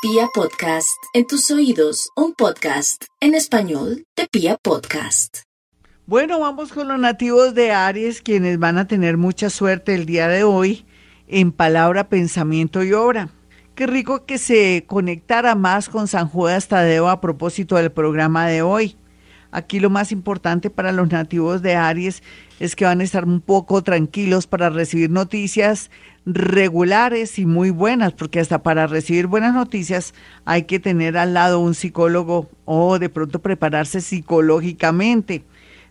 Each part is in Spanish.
Pia Podcast, en tus oídos, un podcast en español de Pia Podcast. Bueno, vamos con los nativos de Aries, quienes van a tener mucha suerte el día de hoy en palabra, pensamiento y obra. Qué rico que se conectara más con San Judas Tadeo a propósito del programa de hoy. Aquí lo más importante para los nativos de Aries es que van a estar un poco tranquilos para recibir noticias regulares y muy buenas, porque hasta para recibir buenas noticias hay que tener al lado un psicólogo o de pronto prepararse psicológicamente.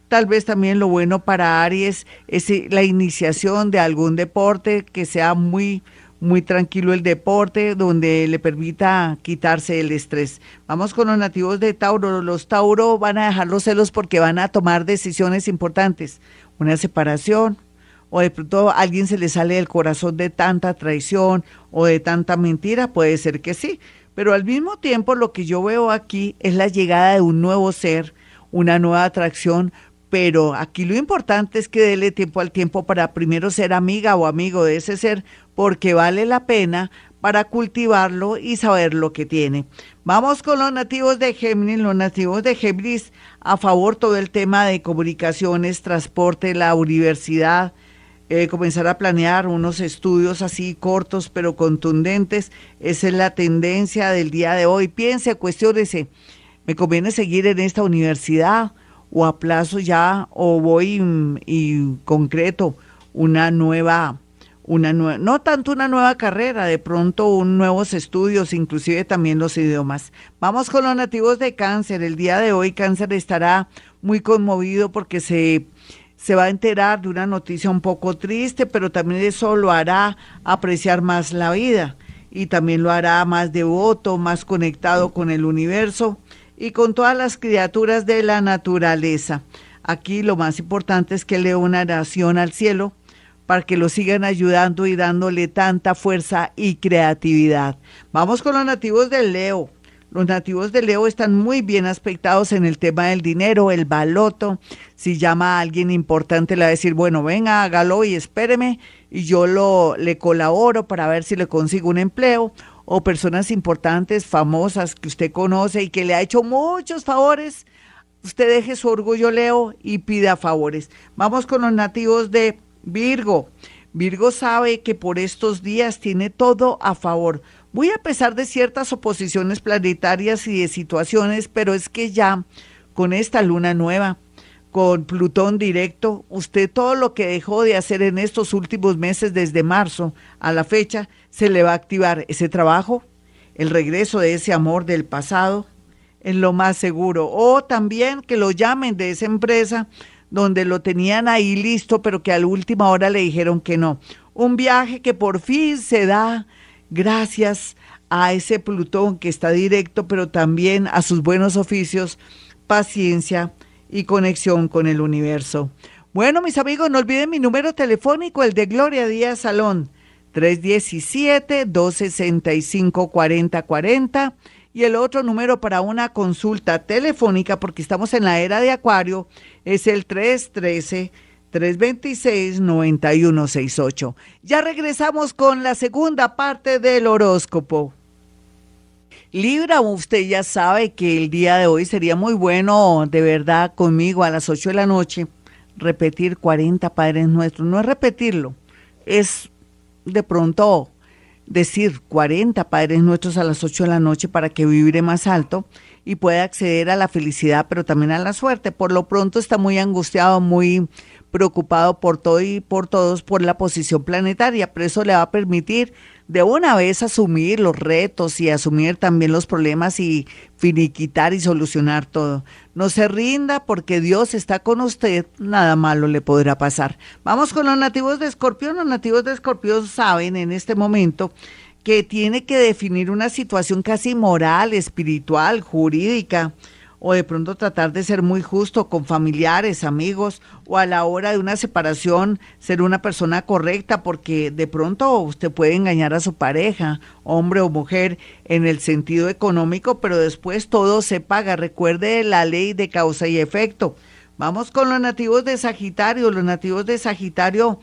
Tal vez también lo bueno para Aries es eh, la iniciación de algún deporte que sea muy muy tranquilo el deporte, donde le permita quitarse el estrés. Vamos con los nativos de Tauro. Los Tauro van a dejar los celos porque van a tomar decisiones importantes. Una separación, o de pronto alguien se le sale del corazón de tanta traición o de tanta mentira, puede ser que sí. Pero al mismo tiempo lo que yo veo aquí es la llegada de un nuevo ser, una nueva atracción, pero aquí lo importante es que dele tiempo al tiempo para primero ser amiga o amigo de ese ser, porque vale la pena para cultivarlo y saber lo que tiene. Vamos con los nativos de Géminis. Los nativos de Géminis a favor todo el tema de comunicaciones, transporte, la universidad, eh, comenzar a planear unos estudios así cortos pero contundentes. Esa es la tendencia del día de hoy. Piense, cuestiónese, ¿me conviene seguir en esta universidad o a plazo ya o voy mm, y concreto una nueva una nueva, no tanto una nueva carrera, de pronto un nuevos estudios, inclusive también los idiomas. Vamos con los nativos de cáncer. El día de hoy cáncer estará muy conmovido porque se se va a enterar de una noticia un poco triste, pero también eso lo hará apreciar más la vida y también lo hará más devoto, más conectado con el universo y con todas las criaturas de la naturaleza. Aquí lo más importante es que lea una oración al cielo para que lo sigan ayudando y dándole tanta fuerza y creatividad. Vamos con los nativos del Leo. Los nativos de Leo están muy bien aspectados en el tema del dinero, el baloto. Si llama a alguien importante, le va a decir, bueno, venga, hágalo y espéreme y yo lo, le colaboro para ver si le consigo un empleo. O personas importantes, famosas que usted conoce y que le ha hecho muchos favores. Usted deje su orgullo, Leo, y pida favores. Vamos con los nativos de Virgo. Virgo sabe que por estos días tiene todo a favor muy a pesar de ciertas oposiciones planetarias y de situaciones, pero es que ya con esta luna nueva, con Plutón directo, usted todo lo que dejó de hacer en estos últimos meses desde marzo a la fecha, se le va a activar ese trabajo, el regreso de ese amor del pasado, en lo más seguro. O también que lo llamen de esa empresa donde lo tenían ahí listo, pero que a la última hora le dijeron que no. Un viaje que por fin se da gracias a ese Plutón que está directo, pero también a sus buenos oficios, paciencia y conexión con el universo. Bueno, mis amigos, no olviden mi número telefónico, el de Gloria Díaz Salón, 317-265-4040. Y el otro número para una consulta telefónica, porque estamos en la era de Acuario, es el 313 326-9168. Ya regresamos con la segunda parte del horóscopo. Libra, usted ya sabe que el día de hoy sería muy bueno, de verdad, conmigo a las 8 de la noche, repetir 40 Padres Nuestros. No es repetirlo, es de pronto decir 40 Padres Nuestros a las 8 de la noche para que vibre más alto y pueda acceder a la felicidad, pero también a la suerte. Por lo pronto está muy angustiado, muy preocupado por todo y por todos por la posición planetaria, pero eso le va a permitir de una vez asumir los retos y asumir también los problemas y finiquitar y solucionar todo. No se rinda porque Dios está con usted, nada malo le podrá pasar. Vamos con los nativos de Escorpión. Los nativos de Escorpión saben en este momento que tiene que definir una situación casi moral, espiritual, jurídica, o de pronto tratar de ser muy justo con familiares, amigos, o a la hora de una separación ser una persona correcta, porque de pronto usted puede engañar a su pareja, hombre o mujer, en el sentido económico, pero después todo se paga. Recuerde la ley de causa y efecto. Vamos con los nativos de Sagitario. Los nativos de Sagitario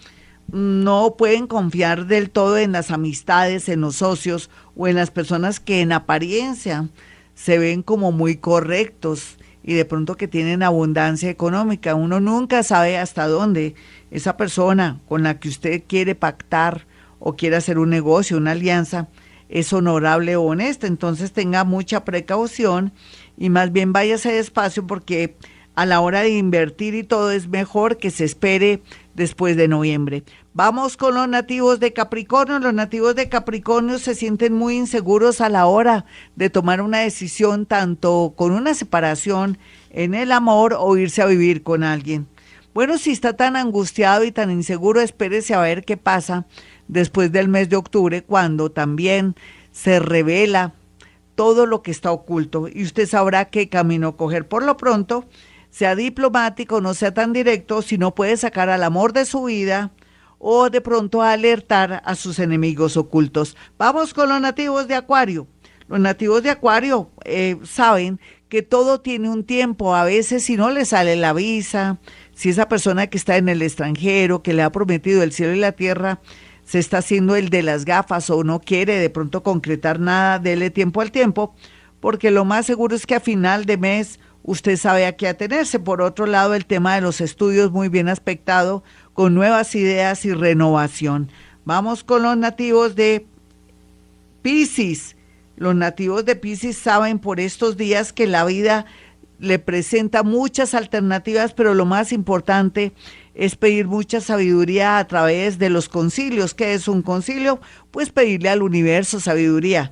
no pueden confiar del todo en las amistades, en los socios o en las personas que en apariencia se ven como muy correctos y de pronto que tienen abundancia económica. Uno nunca sabe hasta dónde esa persona con la que usted quiere pactar o quiere hacer un negocio, una alianza, es honorable o honesta. Entonces tenga mucha precaución y más bien váyase despacio porque a la hora de invertir y todo es mejor que se espere después de noviembre. Vamos con los nativos de Capricornio. Los nativos de Capricornio se sienten muy inseguros a la hora de tomar una decisión, tanto con una separación en el amor o irse a vivir con alguien. Bueno, si está tan angustiado y tan inseguro, espérese a ver qué pasa después del mes de octubre, cuando también se revela todo lo que está oculto y usted sabrá qué camino coger. Por lo pronto, sea diplomático, no sea tan directo, si no puede sacar al amor de su vida o de pronto alertar a sus enemigos ocultos. Vamos con los nativos de Acuario. Los nativos de Acuario eh, saben que todo tiene un tiempo. A veces si no le sale la visa, si esa persona que está en el extranjero, que le ha prometido el cielo y la tierra, se está haciendo el de las gafas o no quiere de pronto concretar nada, dele tiempo al tiempo, porque lo más seguro es que a final de mes usted sabe a qué atenerse. Por otro lado, el tema de los estudios muy bien aspectado, con nuevas ideas y renovación. Vamos con los nativos de Pisces. Los nativos de Pisces saben por estos días que la vida le presenta muchas alternativas, pero lo más importante es pedir mucha sabiduría a través de los concilios. ¿Qué es un concilio? Pues pedirle al universo sabiduría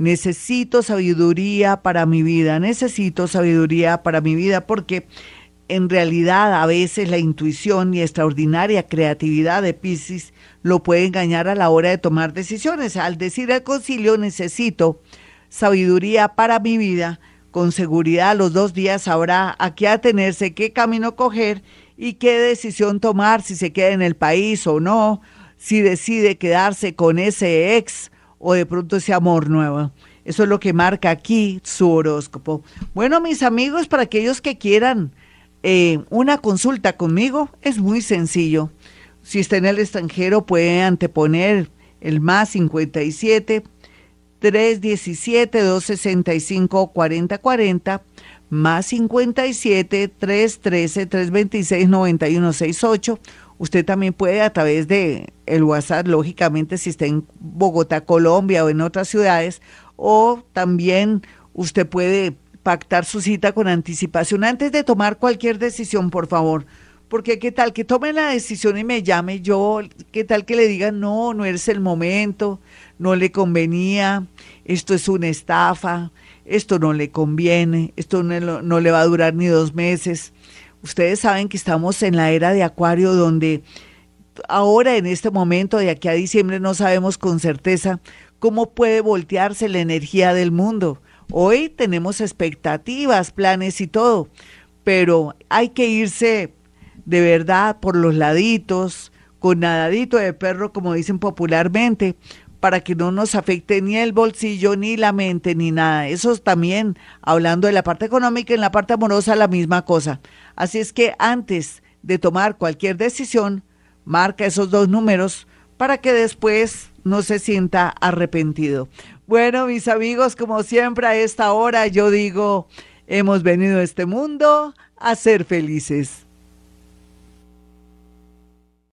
necesito sabiduría para mi vida, necesito sabiduría para mi vida, porque en realidad a veces la intuición y extraordinaria creatividad de Pisces lo puede engañar a la hora de tomar decisiones. Al decir al concilio necesito sabiduría para mi vida, con seguridad los dos días sabrá a qué atenerse, qué camino coger y qué decisión tomar, si se queda en el país o no, si decide quedarse con ese ex o de pronto ese amor nuevo. Eso es lo que marca aquí su horóscopo. Bueno, mis amigos, para aquellos que quieran eh, una consulta conmigo, es muy sencillo. Si está en el extranjero, puede anteponer el más 57 317 265 4040 más 57 313 326 9168 Usted también puede a través de el WhatsApp, lógicamente si está en Bogotá, Colombia o en otras ciudades, o también usted puede pactar su cita con anticipación antes de tomar cualquier decisión, por favor. Porque qué tal que tome la decisión y me llame yo, qué tal que le digan, no, no es el momento, no le convenía, esto es una estafa, esto no le conviene, esto no, no le va a durar ni dos meses. Ustedes saben que estamos en la era de Acuario donde ahora en este momento, de aquí a diciembre, no sabemos con certeza cómo puede voltearse la energía del mundo. Hoy tenemos expectativas, planes y todo, pero hay que irse de verdad por los laditos, con nadadito de perro, como dicen popularmente, para que no nos afecte ni el bolsillo, ni la mente, ni nada. Eso también, hablando de la parte económica, en la parte amorosa la misma cosa. Así es que antes de tomar cualquier decisión, marca esos dos números para que después no se sienta arrepentido. Bueno, mis amigos, como siempre a esta hora yo digo, hemos venido a este mundo a ser felices.